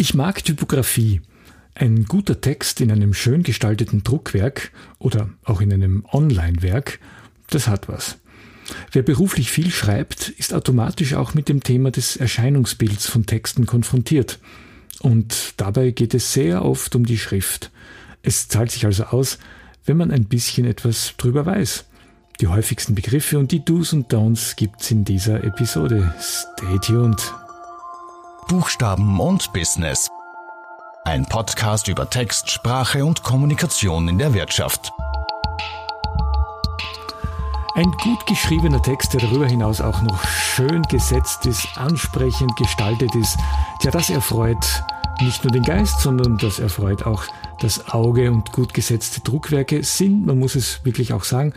Ich mag Typografie. Ein guter Text in einem schön gestalteten Druckwerk oder auch in einem Online-Werk, das hat was. Wer beruflich viel schreibt, ist automatisch auch mit dem Thema des Erscheinungsbilds von Texten konfrontiert. Und dabei geht es sehr oft um die Schrift. Es zahlt sich also aus, wenn man ein bisschen etwas drüber weiß. Die häufigsten Begriffe und die Do's und Don'ts gibt's in dieser Episode. Stay tuned. Buchstaben und Business. Ein Podcast über Text, Sprache und Kommunikation in der Wirtschaft. Ein gut geschriebener Text, der darüber hinaus auch noch schön gesetzt ist, ansprechend gestaltet ist, ja, das erfreut nicht nur den Geist, sondern das erfreut auch das Auge und gut gesetzte Druckwerke sind, man muss es wirklich auch sagen,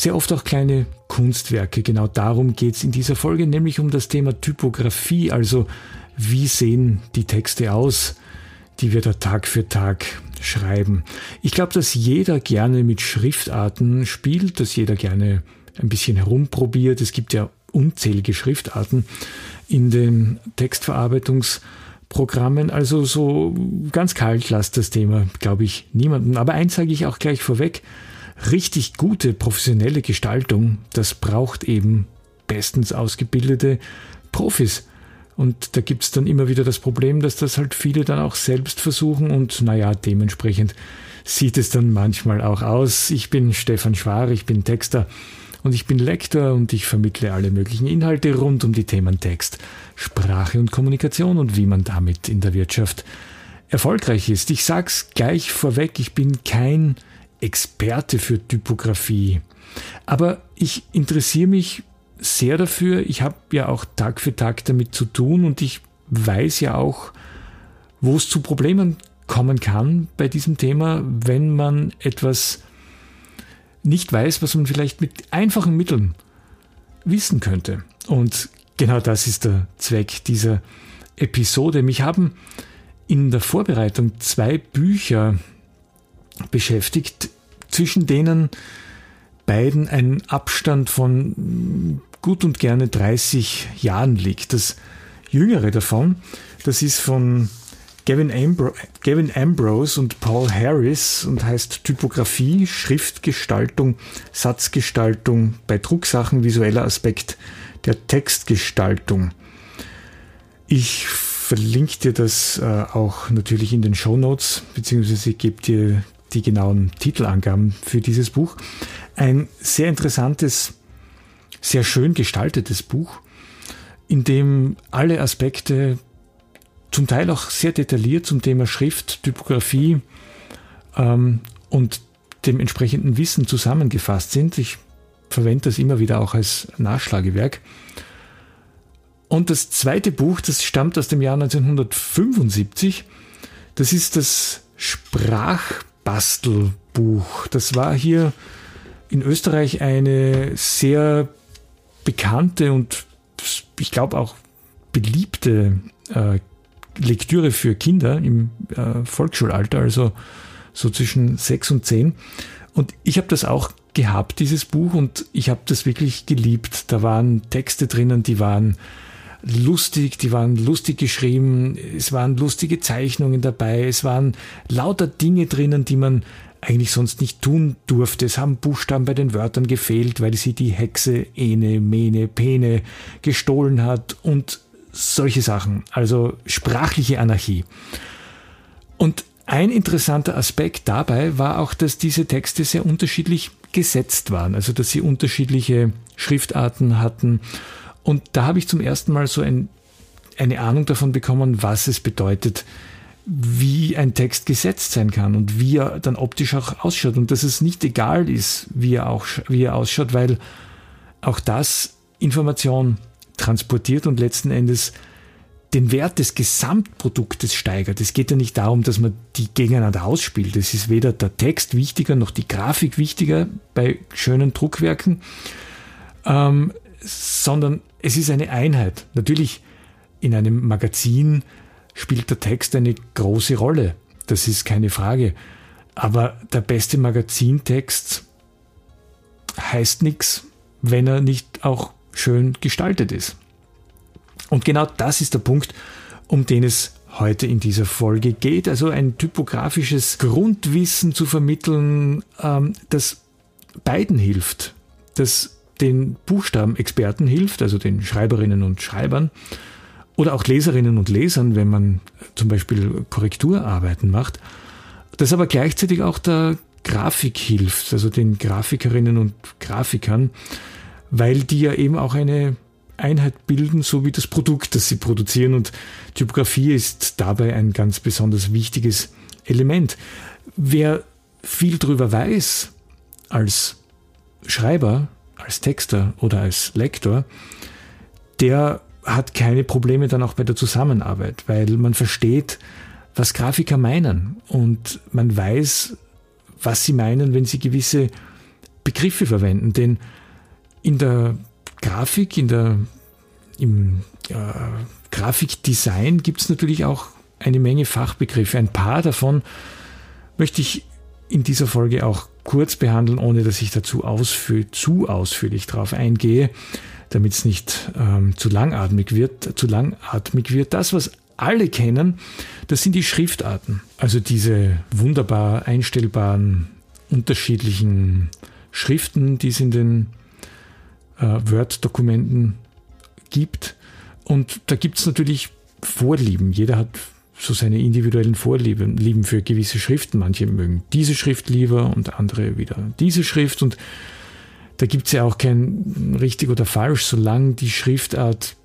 sehr oft auch kleine Kunstwerke. Genau darum geht es in dieser Folge, nämlich um das Thema Typografie, also wie sehen die Texte aus, die wir da Tag für Tag schreiben. Ich glaube, dass jeder gerne mit Schriftarten spielt, dass jeder gerne ein bisschen herumprobiert. Es gibt ja unzählige Schriftarten in den Textverarbeitungsprogrammen. Also so ganz kalt lasst das Thema, glaube ich, niemanden. Aber eins sage ich auch gleich vorweg. Richtig gute professionelle Gestaltung, das braucht eben bestens ausgebildete Profis. Und da gibt's dann immer wieder das Problem, dass das halt viele dann auch selbst versuchen und naja, dementsprechend sieht es dann manchmal auch aus. Ich bin Stefan Schwar, ich bin Texter und ich bin Lektor und ich vermittle alle möglichen Inhalte rund um die Themen Text, Sprache und Kommunikation und wie man damit in der Wirtschaft erfolgreich ist. Ich sag's gleich vorweg, ich bin kein Experte für Typografie, aber ich interessiere mich sehr dafür. Ich habe ja auch Tag für Tag damit zu tun und ich weiß ja auch, wo es zu Problemen kommen kann bei diesem Thema, wenn man etwas nicht weiß, was man vielleicht mit einfachen Mitteln wissen könnte. Und genau das ist der Zweck dieser Episode. Mich haben in der Vorbereitung zwei Bücher beschäftigt, zwischen denen beiden ein Abstand von gut und gerne 30 Jahren liegt. Das jüngere davon, das ist von Gavin, Ambro Gavin Ambrose und Paul Harris und heißt Typografie, Schriftgestaltung, Satzgestaltung bei Drucksachen, visueller Aspekt der Textgestaltung. Ich verlinke dir das äh, auch natürlich in den Show Notes, beziehungsweise gebe dir die genauen Titelangaben für dieses Buch. Ein sehr interessantes sehr schön gestaltetes Buch, in dem alle Aspekte zum Teil auch sehr detailliert zum Thema Schrift, Typografie ähm, und dem entsprechenden Wissen zusammengefasst sind. Ich verwende das immer wieder auch als Nachschlagewerk. Und das zweite Buch, das stammt aus dem Jahr 1975, das ist das Sprachbastelbuch. Das war hier in Österreich eine sehr bekannte und ich glaube auch beliebte äh, Lektüre für Kinder im äh, Volksschulalter, also so zwischen sechs und zehn. Und ich habe das auch gehabt, dieses Buch, und ich habe das wirklich geliebt. Da waren Texte drinnen, die waren lustig, die waren lustig geschrieben, es waren lustige Zeichnungen dabei, es waren lauter Dinge drinnen, die man eigentlich sonst nicht tun durfte. Es haben Buchstaben bei den Wörtern gefehlt, weil sie die Hexe Ene, Mene, Pene gestohlen hat und solche Sachen. Also sprachliche Anarchie. Und ein interessanter Aspekt dabei war auch, dass diese Texte sehr unterschiedlich gesetzt waren, also dass sie unterschiedliche Schriftarten hatten. Und da habe ich zum ersten Mal so ein, eine Ahnung davon bekommen, was es bedeutet, wie ein Text gesetzt sein kann und wie er dann optisch auch ausschaut und dass es nicht egal ist, wie er auch wie er ausschaut, weil auch das Information transportiert und letzten Endes den Wert des Gesamtproduktes steigert. Es geht ja nicht darum, dass man die gegeneinander ausspielt. Es ist weder der Text wichtiger noch die Grafik wichtiger bei schönen Druckwerken, ähm, sondern es ist eine Einheit. Natürlich in einem Magazin spielt der Text eine große Rolle. Das ist keine Frage. Aber der beste Magazintext heißt nichts, wenn er nicht auch schön gestaltet ist. Und genau das ist der Punkt, um den es heute in dieser Folge geht. Also ein typografisches Grundwissen zu vermitteln, ähm, das beiden hilft. Das den Buchstabenexperten hilft, also den Schreiberinnen und Schreibern oder auch Leserinnen und Lesern, wenn man zum Beispiel Korrekturarbeiten macht, das aber gleichzeitig auch der Grafik hilft, also den Grafikerinnen und Grafikern, weil die ja eben auch eine Einheit bilden, so wie das Produkt, das sie produzieren. Und Typografie ist dabei ein ganz besonders wichtiges Element. Wer viel darüber weiß als Schreiber, als Texter oder als Lektor, der hat keine Probleme dann auch bei der Zusammenarbeit, weil man versteht, was Grafiker meinen und man weiß, was sie meinen, wenn sie gewisse Begriffe verwenden. Denn in der Grafik, in der, im äh, Grafikdesign gibt es natürlich auch eine Menge Fachbegriffe. Ein paar davon möchte ich in dieser Folge auch kurz behandeln, ohne dass ich dazu ausführ zu ausführlich darauf eingehe, damit es nicht ähm, zu langatmig wird. Zu langatmig wird. Das, was alle kennen, das sind die Schriftarten. Also diese wunderbar einstellbaren, unterschiedlichen Schriften, die es in den äh, Word-Dokumenten gibt. Und da gibt es natürlich Vorlieben. Jeder hat so seine individuellen Vorlieben lieben für gewisse Schriften. Manche mögen diese Schrift lieber und andere wieder diese Schrift. Und da gibt es ja auch kein richtig oder falsch, solange die Schriftart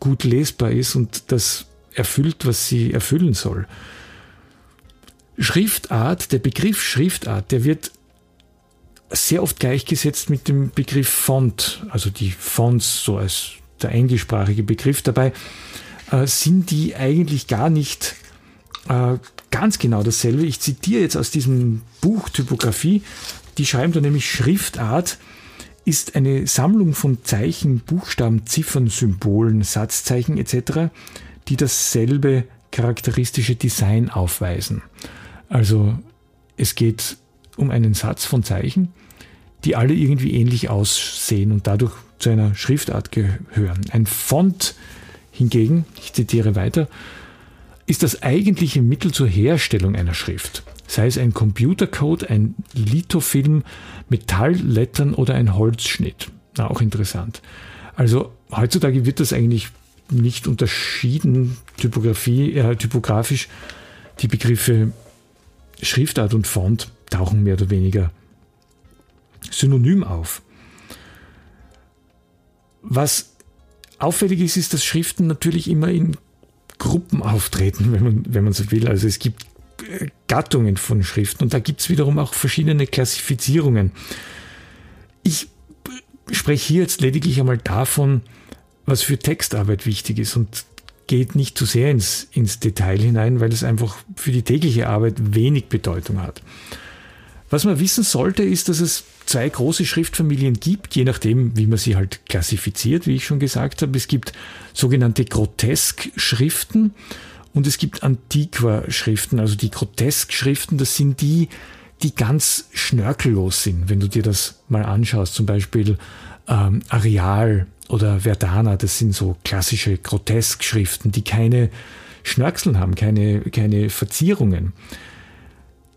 gut lesbar ist und das erfüllt, was sie erfüllen soll. Schriftart, der Begriff Schriftart, der wird sehr oft gleichgesetzt mit dem Begriff Font, also die Fonts so als der englischsprachige Begriff dabei äh, sind die eigentlich gar nicht äh, ganz genau dasselbe. Ich zitiere jetzt aus diesem Buch Typografie. Die schreiben da nämlich Schriftart ist eine Sammlung von Zeichen, Buchstaben, Ziffern, Symbolen, Satzzeichen etc., die dasselbe charakteristische Design aufweisen. Also es geht um einen Satz von Zeichen, die alle irgendwie ähnlich aussehen und dadurch zu einer Schriftart gehören. Ein Font Hingegen, ich zitiere weiter, ist das eigentliche Mittel zur Herstellung einer Schrift, sei es ein Computercode, ein Lithofilm, Metalllettern oder ein Holzschnitt. Na, auch interessant. Also heutzutage wird das eigentlich nicht unterschieden, Typografie, äh, typografisch. Die Begriffe Schriftart und Font tauchen mehr oder weniger synonym auf. Was Auffällig ist, ist, dass Schriften natürlich immer in Gruppen auftreten, wenn man, wenn man so will. Also es gibt äh, Gattungen von Schriften und da gibt es wiederum auch verschiedene Klassifizierungen. Ich spreche hier jetzt lediglich einmal davon, was für Textarbeit wichtig ist und geht nicht zu sehr ins, ins Detail hinein, weil es einfach für die tägliche Arbeit wenig Bedeutung hat. Was man wissen sollte, ist, dass es zwei große Schriftfamilien gibt, je nachdem, wie man sie halt klassifiziert, wie ich schon gesagt habe. Es gibt sogenannte Grotesk-Schriften und es gibt Antiqua-Schriften. Also die Grotesk-Schriften, das sind die, die ganz schnörkellos sind, wenn du dir das mal anschaust. Zum Beispiel ähm, Areal oder Verdana, das sind so klassische Grotesk-Schriften, die keine Schnörkeln haben, keine, keine Verzierungen.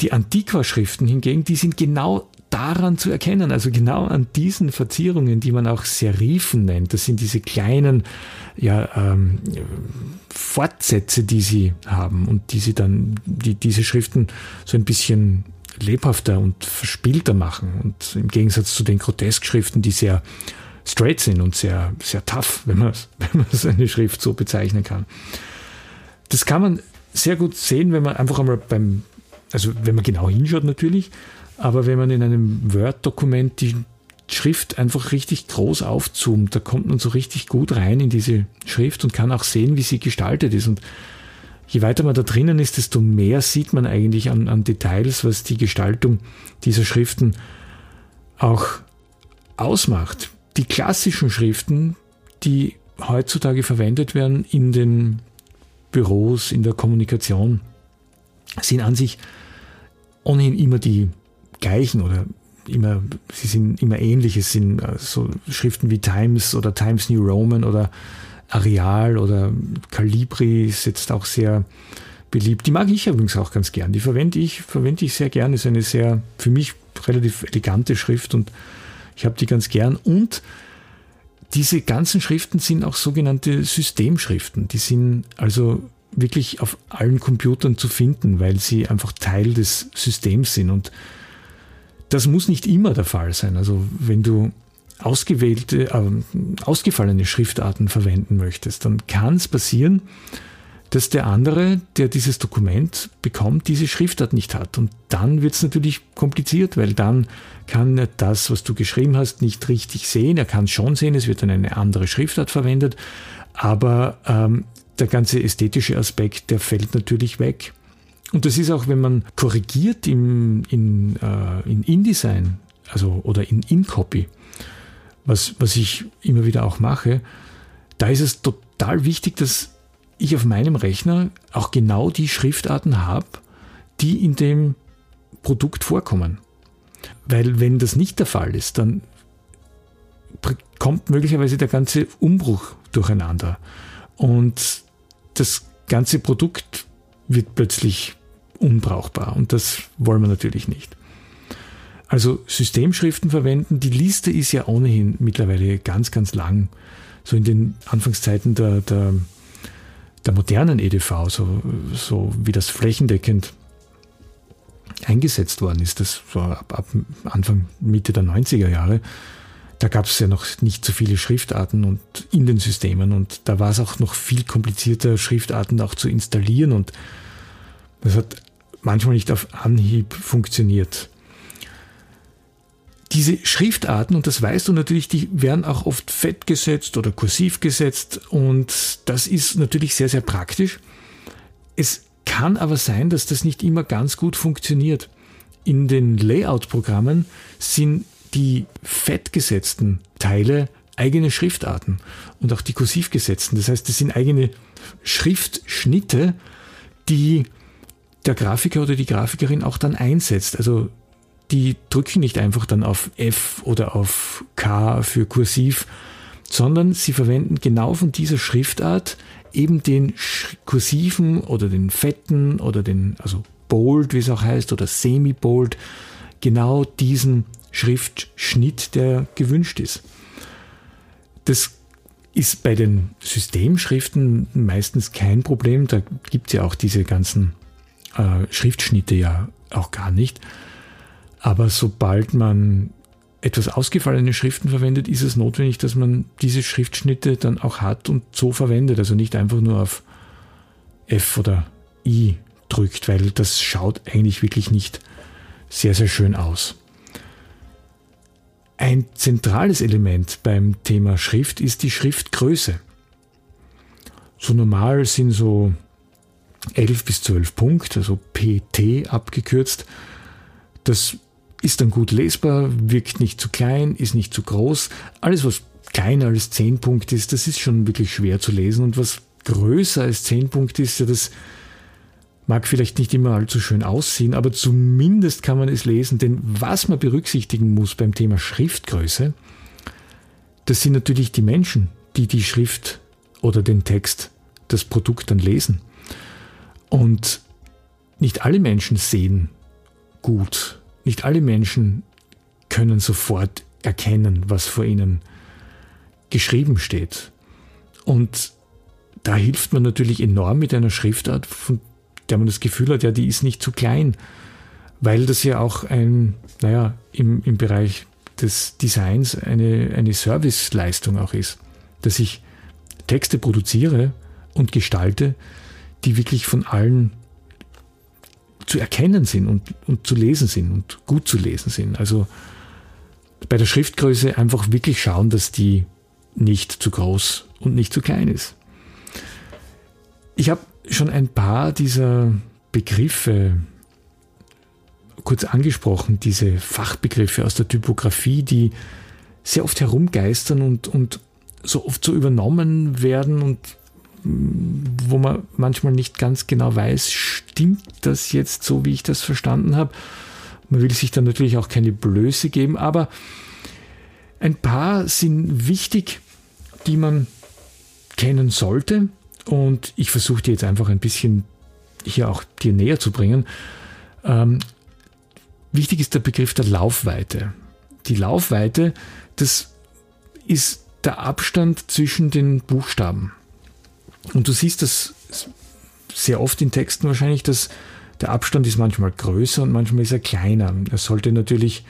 Die Antiqua-Schriften hingegen, die sind genau daran zu erkennen, also genau an diesen Verzierungen, die man auch Serifen nennt. Das sind diese kleinen ja, ähm, Fortsätze, die sie haben und die sie dann, die diese Schriften so ein bisschen lebhafter und verspielter machen. Und im Gegensatz zu den Grotesk-Schriften, die sehr straight sind und sehr, sehr tough, wenn man, wenn man seine Schrift so bezeichnen kann. Das kann man sehr gut sehen, wenn man einfach einmal beim, also wenn man genau hinschaut natürlich, aber wenn man in einem Word-Dokument die Schrift einfach richtig groß aufzoomt, da kommt man so richtig gut rein in diese Schrift und kann auch sehen, wie sie gestaltet ist. Und je weiter man da drinnen ist, desto mehr sieht man eigentlich an, an Details, was die Gestaltung dieser Schriften auch ausmacht. Die klassischen Schriften, die heutzutage verwendet werden in den Büros, in der Kommunikation, sind an sich ohnehin immer die gleichen oder immer, sie sind immer ähnlich. Es sind äh, so Schriften wie Times oder Times New Roman oder Areal oder Calibri ist jetzt auch sehr beliebt. Die mag ich übrigens auch ganz gern. Die verwende ich, verwende ich sehr gern. Ist eine sehr, für mich relativ elegante Schrift und ich habe die ganz gern. Und diese ganzen Schriften sind auch sogenannte Systemschriften. Die sind also wirklich auf allen Computern zu finden, weil sie einfach Teil des Systems sind. Und das muss nicht immer der Fall sein. Also wenn du ausgewählte, äh, ausgefallene Schriftarten verwenden möchtest, dann kann es passieren, dass der andere, der dieses Dokument bekommt, diese Schriftart nicht hat. Und dann wird es natürlich kompliziert, weil dann kann er das, was du geschrieben hast, nicht richtig sehen. Er kann es schon sehen, es wird dann eine andere Schriftart verwendet, aber ähm, der ganze ästhetische Aspekt, der fällt natürlich weg. Und das ist auch, wenn man korrigiert im, in, äh, in InDesign, also oder in InCopy, was, was ich immer wieder auch mache, da ist es total wichtig, dass ich auf meinem Rechner auch genau die Schriftarten habe, die in dem Produkt vorkommen. Weil wenn das nicht der Fall ist, dann kommt möglicherweise der ganze Umbruch durcheinander. Und das ganze Produkt wird plötzlich unbrauchbar. Und das wollen wir natürlich nicht. Also Systemschriften verwenden. Die Liste ist ja ohnehin mittlerweile ganz, ganz lang. So in den Anfangszeiten der, der der modernen EDV, so, so wie das flächendeckend eingesetzt worden ist, das war ab, ab Anfang, Mitte der 90er Jahre, da gab es ja noch nicht so viele Schriftarten und in den Systemen und da war es auch noch viel komplizierter, Schriftarten auch zu installieren und das hat manchmal nicht auf Anhieb funktioniert diese Schriftarten, und das weißt du natürlich, die werden auch oft fett gesetzt oder kursiv gesetzt und das ist natürlich sehr, sehr praktisch. Es kann aber sein, dass das nicht immer ganz gut funktioniert. In den Layout-Programmen sind die fett gesetzten Teile eigene Schriftarten und auch die kursiv gesetzten. Das heißt, das sind eigene Schriftschnitte, die der Grafiker oder die Grafikerin auch dann einsetzt. Also die drücken nicht einfach dann auf F oder auf K für kursiv, sondern sie verwenden genau von dieser Schriftart eben den kursiven oder den fetten oder den, also bold, wie es auch heißt, oder semi-bold, genau diesen Schriftschnitt, der gewünscht ist. Das ist bei den Systemschriften meistens kein Problem. Da gibt es ja auch diese ganzen äh, Schriftschnitte ja auch gar nicht. Aber sobald man etwas ausgefallene Schriften verwendet, ist es notwendig, dass man diese Schriftschnitte dann auch hat und so verwendet. Also nicht einfach nur auf F oder I drückt, weil das schaut eigentlich wirklich nicht sehr, sehr schön aus. Ein zentrales Element beim Thema Schrift ist die Schriftgröße. So normal sind so 11 bis 12 Punkt, also PT abgekürzt. Das ist dann gut lesbar, wirkt nicht zu klein, ist nicht zu groß. Alles, was kleiner als 10 Punkte ist, das ist schon wirklich schwer zu lesen. Und was größer als 10 Punkte ist, ja, das mag vielleicht nicht immer allzu schön aussehen, aber zumindest kann man es lesen. Denn was man berücksichtigen muss beim Thema Schriftgröße, das sind natürlich die Menschen, die die Schrift oder den Text, das Produkt dann lesen. Und nicht alle Menschen sehen gut nicht alle Menschen können sofort erkennen, was vor ihnen geschrieben steht. Und da hilft man natürlich enorm mit einer Schriftart, von der man das Gefühl hat, ja, die ist nicht zu klein, weil das ja auch ein, naja, im, im Bereich des Designs eine, eine Serviceleistung auch ist, dass ich Texte produziere und gestalte, die wirklich von allen zu erkennen sind und, und zu lesen sind und gut zu lesen sind. Also bei der Schriftgröße einfach wirklich schauen, dass die nicht zu groß und nicht zu klein ist. Ich habe schon ein paar dieser Begriffe kurz angesprochen, diese Fachbegriffe aus der Typografie, die sehr oft herumgeistern und, und so oft so übernommen werden und wo man manchmal nicht ganz genau weiß, stimmt das jetzt so, wie ich das verstanden habe. Man will sich dann natürlich auch keine Blöße geben, aber ein paar sind wichtig, die man kennen sollte. Und ich versuche dir jetzt einfach ein bisschen hier auch dir näher zu bringen. Ähm, wichtig ist der Begriff der Laufweite. Die Laufweite, das ist der Abstand zwischen den Buchstaben. Und du siehst das sehr oft in Texten wahrscheinlich, dass der Abstand ist manchmal größer und manchmal ist er kleiner. Er sollte natürlich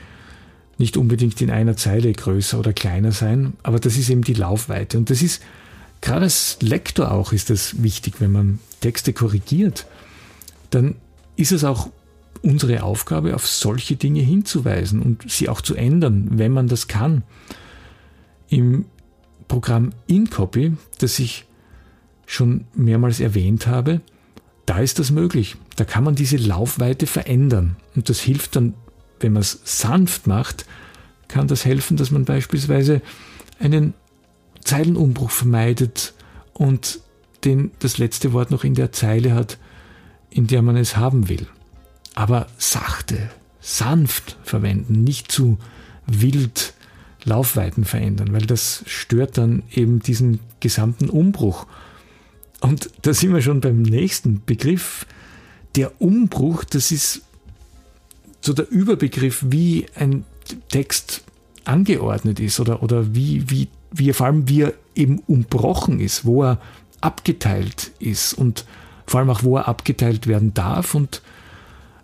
nicht unbedingt in einer Zeile größer oder kleiner sein, aber das ist eben die Laufweite. Und das ist gerade als Lektor auch ist das wichtig, wenn man Texte korrigiert, dann ist es auch unsere Aufgabe, auf solche Dinge hinzuweisen und sie auch zu ändern, wenn man das kann. Im Programm InCopy, das ich schon mehrmals erwähnt habe, da ist das möglich. Da kann man diese Laufweite verändern. Und das hilft dann, wenn man es sanft macht, kann das helfen, dass man beispielsweise einen Zeilenumbruch vermeidet und den, das letzte Wort noch in der Zeile hat, in der man es haben will. Aber sachte, sanft verwenden, nicht zu wild Laufweiten verändern, weil das stört dann eben diesen gesamten Umbruch. Und da sind wir schon beim nächsten Begriff. Der Umbruch, das ist so der Überbegriff, wie ein Text angeordnet ist oder, oder wie, wie, wie vor allem wie er eben umbrochen ist, wo er abgeteilt ist und vor allem auch wo er abgeteilt werden darf und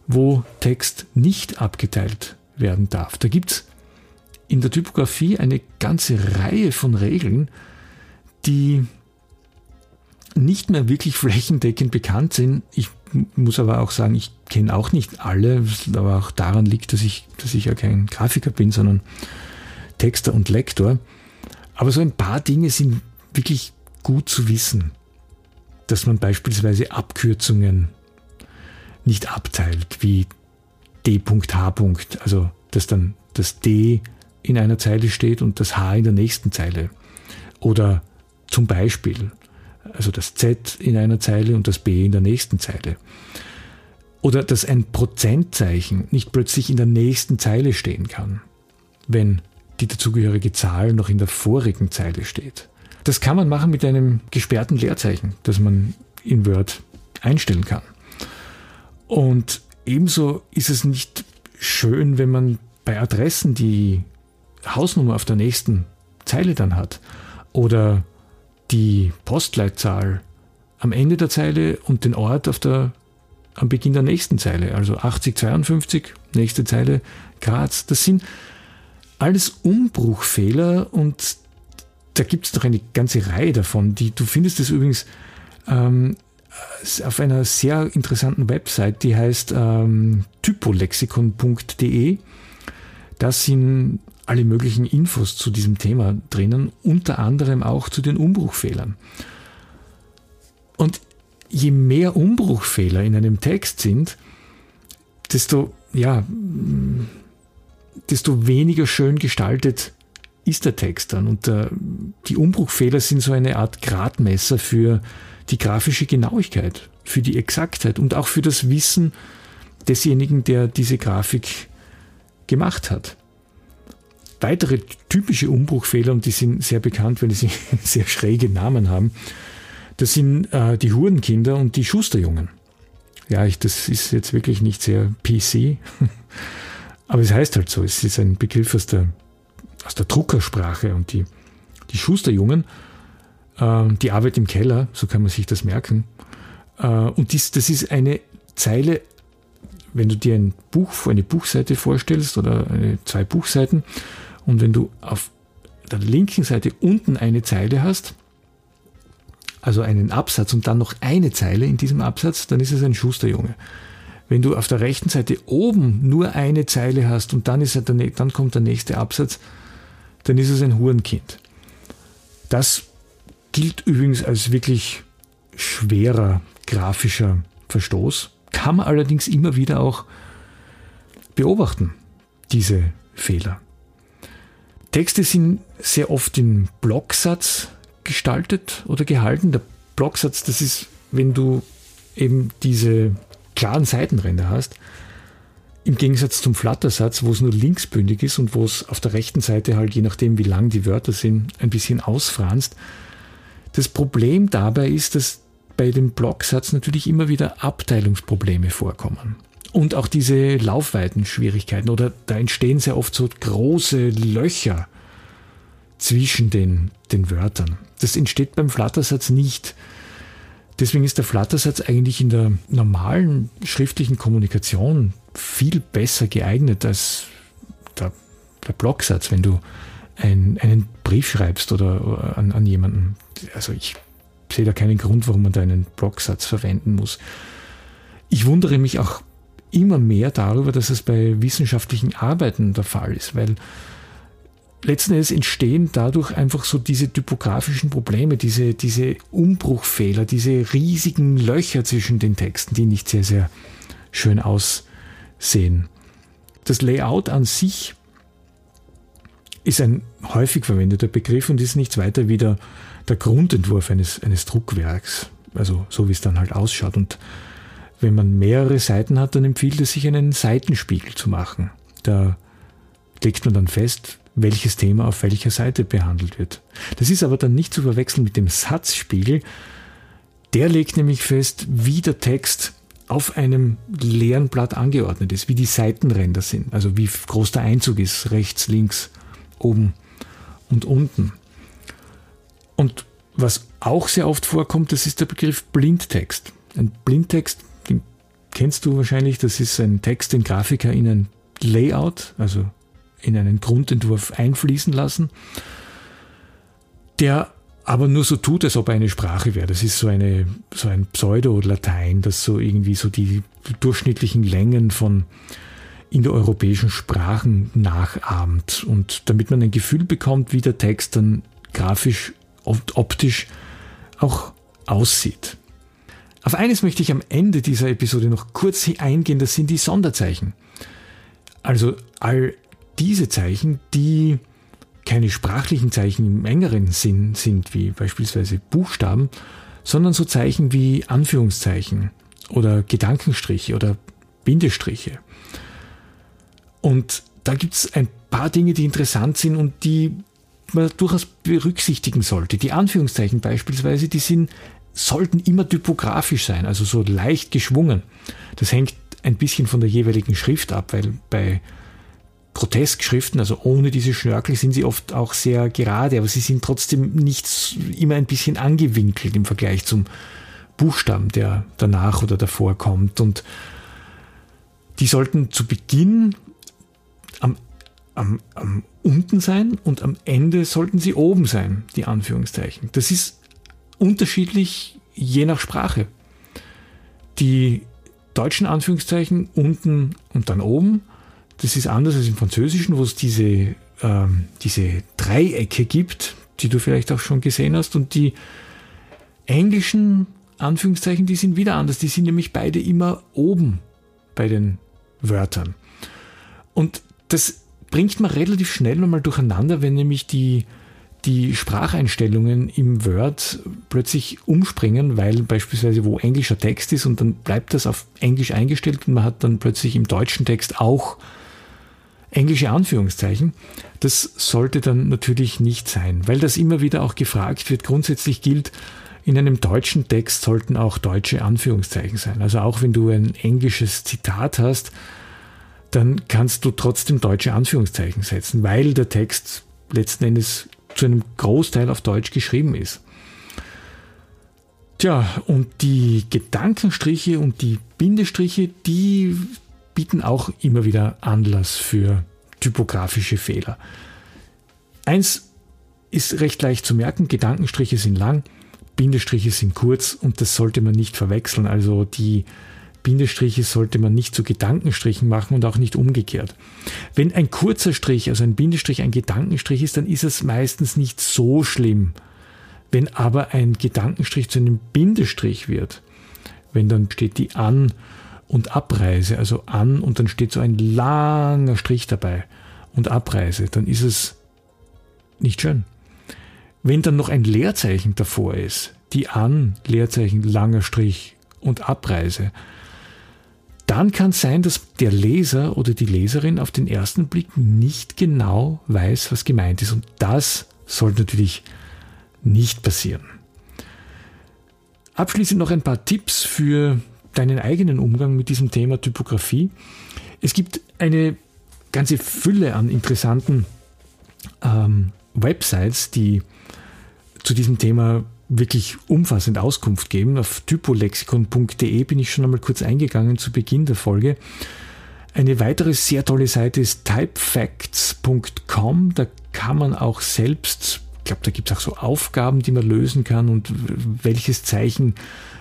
wo Text nicht abgeteilt werden darf. Da gibt es in der Typografie eine ganze Reihe von Regeln, die nicht mehr wirklich flächendeckend bekannt sind. Ich muss aber auch sagen, ich kenne auch nicht alle, aber auch daran liegt, dass ich, dass ich ja kein Grafiker bin, sondern Texter und Lektor. Aber so ein paar Dinge sind wirklich gut zu wissen, dass man beispielsweise Abkürzungen nicht abteilt, wie D.H. Also, dass dann das D in einer Zeile steht und das H in der nächsten Zeile. Oder zum Beispiel also das Z in einer Zeile und das B in der nächsten Zeile. Oder dass ein Prozentzeichen nicht plötzlich in der nächsten Zeile stehen kann, wenn die dazugehörige Zahl noch in der vorigen Zeile steht. Das kann man machen mit einem gesperrten Leerzeichen, das man in Word einstellen kann. Und ebenso ist es nicht schön, wenn man bei Adressen die Hausnummer auf der nächsten Zeile dann hat oder die Postleitzahl am Ende der Zeile und den Ort auf der, am Beginn der nächsten Zeile, also 8052, nächste Zeile, Graz. Das sind alles Umbruchfehler und da gibt es noch eine ganze Reihe davon. Die, du findest es übrigens ähm, auf einer sehr interessanten Website, die heißt ähm, typolexikon.de. Das sind alle möglichen Infos zu diesem Thema drinnen, unter anderem auch zu den Umbruchfehlern. Und je mehr Umbruchfehler in einem Text sind, desto, ja, desto weniger schön gestaltet ist der Text dann. Und äh, die Umbruchfehler sind so eine Art Gradmesser für die grafische Genauigkeit, für die Exaktheit und auch für das Wissen desjenigen, der diese Grafik gemacht hat. Weitere typische Umbruchfehler, und die sind sehr bekannt, weil sie sehr schräge Namen haben, das sind äh, die Hurenkinder und die Schusterjungen. Ja, ich, das ist jetzt wirklich nicht sehr PC, aber es heißt halt so, es ist ein Begriff aus der, aus der Druckersprache und die, die Schusterjungen, äh, die Arbeit im Keller, so kann man sich das merken. Äh, und dies, das ist eine Zeile, wenn du dir ein Buch, eine Buchseite vorstellst oder eine, zwei Buchseiten und wenn du auf der linken Seite unten eine Zeile hast, also einen Absatz und dann noch eine Zeile in diesem Absatz, dann ist es ein Schusterjunge. Wenn du auf der rechten Seite oben nur eine Zeile hast und dann, ist er der, dann kommt der nächste Absatz, dann ist es ein Hurenkind. Das gilt übrigens als wirklich schwerer grafischer Verstoß, kann man allerdings immer wieder auch beobachten, diese Fehler. Texte sind sehr oft in Blocksatz gestaltet oder gehalten. Der Blocksatz, das ist, wenn du eben diese klaren Seitenränder hast, im Gegensatz zum Flattersatz, wo es nur linksbündig ist und wo es auf der rechten Seite halt, je nachdem wie lang die Wörter sind, ein bisschen ausfranst. Das Problem dabei ist, dass bei dem Blocksatz natürlich immer wieder Abteilungsprobleme vorkommen. Und auch diese Laufweitenschwierigkeiten oder da entstehen sehr oft so große Löcher zwischen den, den Wörtern. Das entsteht beim Flattersatz nicht. Deswegen ist der Flattersatz eigentlich in der normalen schriftlichen Kommunikation viel besser geeignet als der, der Blocksatz, wenn du ein, einen Brief schreibst oder an, an jemanden. Also ich sehe da keinen Grund, warum man da einen Blocksatz verwenden muss. Ich wundere mich auch immer mehr darüber, dass es bei wissenschaftlichen Arbeiten der Fall ist, weil letzten Endes entstehen dadurch einfach so diese typografischen Probleme, diese, diese Umbruchfehler, diese riesigen Löcher zwischen den Texten, die nicht sehr, sehr schön aussehen. Das Layout an sich ist ein häufig verwendeter Begriff und ist nichts weiter wie der, der Grundentwurf eines, eines Druckwerks, also so wie es dann halt ausschaut. Und wenn man mehrere Seiten hat, dann empfiehlt es sich, einen Seitenspiegel zu machen. Da legt man dann fest, welches Thema auf welcher Seite behandelt wird. Das ist aber dann nicht zu verwechseln mit dem Satzspiegel. Der legt nämlich fest, wie der Text auf einem leeren Blatt angeordnet ist, wie die Seitenränder sind, also wie groß der Einzug ist, rechts, links, oben und unten. Und was auch sehr oft vorkommt, das ist der Begriff Blindtext. Ein Blindtext, kennst du wahrscheinlich, das ist ein Text, den Grafiker in ein Layout, also in einen Grundentwurf einfließen lassen, der aber nur so tut, als ob er eine Sprache wäre. Das ist so, eine, so ein Pseudo-Latein, das so irgendwie so die durchschnittlichen Längen von indoeuropäischen Sprachen nachahmt. Und damit man ein Gefühl bekommt, wie der Text dann grafisch und optisch auch aussieht. Auf eines möchte ich am Ende dieser Episode noch kurz eingehen, das sind die Sonderzeichen. Also all diese Zeichen, die keine sprachlichen Zeichen im engeren Sinn sind, wie beispielsweise Buchstaben, sondern so Zeichen wie Anführungszeichen oder Gedankenstriche oder Bindestriche. Und da gibt es ein paar Dinge, die interessant sind und die man durchaus berücksichtigen sollte. Die Anführungszeichen beispielsweise, die sind, sollten immer typografisch sein, also so leicht geschwungen. Das hängt ein bisschen von der jeweiligen Schrift ab, weil bei Groteskschriften, also ohne diese Schnörkel, sind sie oft auch sehr gerade, aber sie sind trotzdem nicht immer ein bisschen angewinkelt im Vergleich zum Buchstaben, der danach oder davor kommt. Und die sollten zu Beginn am, am, am unten sein und am Ende sollten sie oben sein, die Anführungszeichen. Das ist unterschiedlich je nach Sprache. Die deutschen Anführungszeichen unten und dann oben das ist anders als im Französischen, wo es diese, ähm, diese Dreiecke gibt, die du vielleicht auch schon gesehen hast. Und die englischen Anführungszeichen, die sind wieder anders. Die sind nämlich beide immer oben bei den Wörtern. Und das bringt man relativ schnell nochmal durcheinander, wenn nämlich die, die Spracheinstellungen im Word plötzlich umspringen, weil beispielsweise wo englischer Text ist und dann bleibt das auf Englisch eingestellt und man hat dann plötzlich im deutschen Text auch englische Anführungszeichen. Das sollte dann natürlich nicht sein, weil das immer wieder auch gefragt wird. Grundsätzlich gilt, in einem deutschen Text sollten auch deutsche Anführungszeichen sein. Also auch wenn du ein englisches Zitat hast, dann kannst du trotzdem deutsche Anführungszeichen setzen, weil der Text letzten Endes zu einem Großteil auf Deutsch geschrieben ist. Tja, und die Gedankenstriche und die Bindestriche, die bieten auch immer wieder Anlass für typografische Fehler. Eins ist recht leicht zu merken, Gedankenstriche sind lang, Bindestriche sind kurz und das sollte man nicht verwechseln. Also die Bindestriche sollte man nicht zu Gedankenstrichen machen und auch nicht umgekehrt. Wenn ein kurzer Strich, also ein Bindestrich, ein Gedankenstrich ist, dann ist es meistens nicht so schlimm. Wenn aber ein Gedankenstrich zu einem Bindestrich wird, wenn dann steht die an und Abreise, also an und dann steht so ein langer Strich dabei und Abreise, dann ist es nicht schön. Wenn dann noch ein Leerzeichen davor ist, die an, Leerzeichen, langer Strich und Abreise, dann kann es sein, dass der Leser oder die Leserin auf den ersten Blick nicht genau weiß, was gemeint ist. Und das sollte natürlich nicht passieren. Abschließend noch ein paar Tipps für deinen eigenen Umgang mit diesem Thema Typografie. Es gibt eine ganze Fülle an interessanten ähm, Websites, die zu diesem Thema wirklich umfassend Auskunft geben. Auf typolexikon.de bin ich schon einmal kurz eingegangen zu Beginn der Folge. Eine weitere sehr tolle Seite ist typefacts.com. Da kann man auch selbst, ich glaube, da gibt es auch so Aufgaben, die man lösen kann und welches Zeichen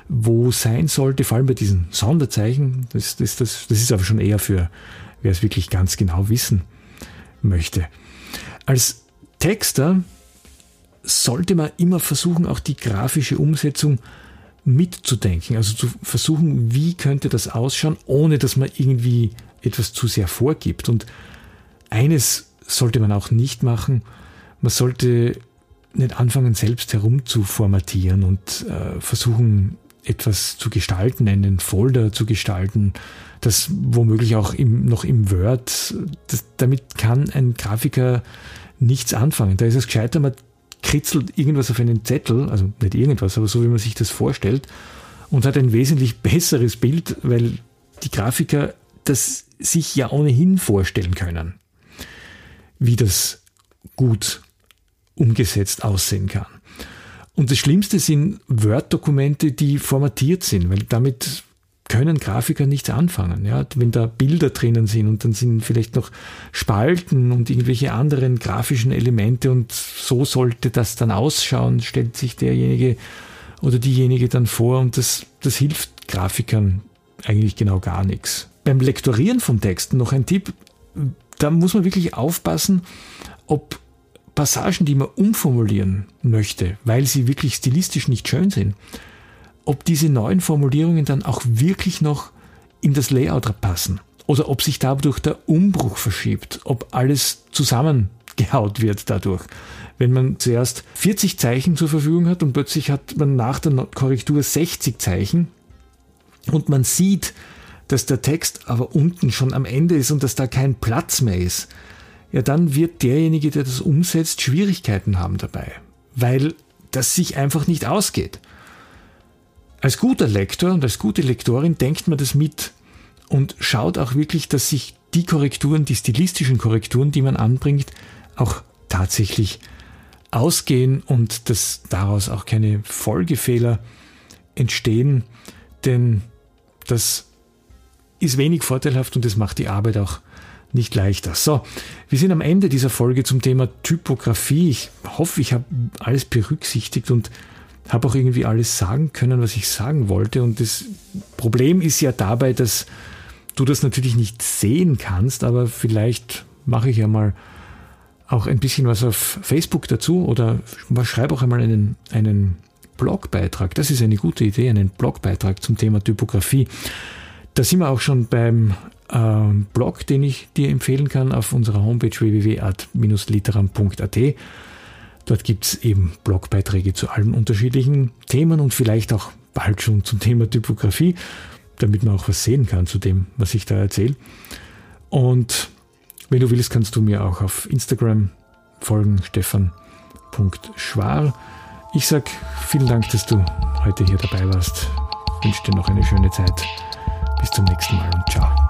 wo sein sollte, vor allem bei diesen Sonderzeichen. Das, das, das, das ist aber schon eher für, wer es wirklich ganz genau wissen möchte. Als Texter sollte man immer versuchen, auch die grafische Umsetzung mitzudenken. Also zu versuchen, wie könnte das ausschauen, ohne dass man irgendwie etwas zu sehr vorgibt. Und eines sollte man auch nicht machen. Man sollte nicht anfangen, selbst herum zu formatieren und äh, versuchen, etwas zu gestalten, einen Folder zu gestalten, das womöglich auch im, noch im Word, das, damit kann ein Grafiker nichts anfangen. Da ist es gescheiter, man kritzelt irgendwas auf einen Zettel, also nicht irgendwas, aber so wie man sich das vorstellt, und hat ein wesentlich besseres Bild, weil die Grafiker das sich ja ohnehin vorstellen können, wie das gut umgesetzt aussehen kann. Und das Schlimmste sind Word-Dokumente, die formatiert sind, weil damit können Grafiker nichts anfangen. Ja? Wenn da Bilder drinnen sind und dann sind vielleicht noch Spalten und irgendwelche anderen grafischen Elemente und so sollte das dann ausschauen, stellt sich derjenige oder diejenige dann vor und das, das hilft Grafikern eigentlich genau gar nichts. Beim Lektorieren von Texten noch ein Tipp, da muss man wirklich aufpassen, ob Passagen, die man umformulieren möchte, weil sie wirklich stilistisch nicht schön sind, ob diese neuen Formulierungen dann auch wirklich noch in das Layout passen oder ob sich dadurch der Umbruch verschiebt, ob alles zusammengehaut wird dadurch. Wenn man zuerst 40 Zeichen zur Verfügung hat und plötzlich hat man nach der Korrektur 60 Zeichen und man sieht, dass der Text aber unten schon am Ende ist und dass da kein Platz mehr ist, ja dann wird derjenige, der das umsetzt, Schwierigkeiten haben dabei, weil das sich einfach nicht ausgeht. Als guter Lektor und als gute Lektorin denkt man das mit und schaut auch wirklich, dass sich die Korrekturen, die stilistischen Korrekturen, die man anbringt, auch tatsächlich ausgehen und dass daraus auch keine Folgefehler entstehen, denn das ist wenig vorteilhaft und das macht die Arbeit auch nicht leichter. So, wir sind am Ende dieser Folge zum Thema Typografie. Ich hoffe, ich habe alles berücksichtigt und habe auch irgendwie alles sagen können, was ich sagen wollte. Und das Problem ist ja dabei, dass du das natürlich nicht sehen kannst, aber vielleicht mache ich ja mal auch ein bisschen was auf Facebook dazu oder schreibe auch einmal einen, einen Blogbeitrag. Das ist eine gute Idee, einen Blogbeitrag zum Thema Typografie. Da sind wir auch schon beim äh, Blog, den ich dir empfehlen kann auf unserer Homepage www.art-literam.at. Dort gibt es eben Blogbeiträge zu allen unterschiedlichen Themen und vielleicht auch bald schon zum Thema Typografie, damit man auch was sehen kann zu dem, was ich da erzähle. Und wenn du willst, kannst du mir auch auf Instagram folgen, stefan.schwar. Ich sage vielen Dank, dass du heute hier dabei warst. Ich wünsche dir noch eine schöne Zeit. Bis zum nächsten Mal und ciao.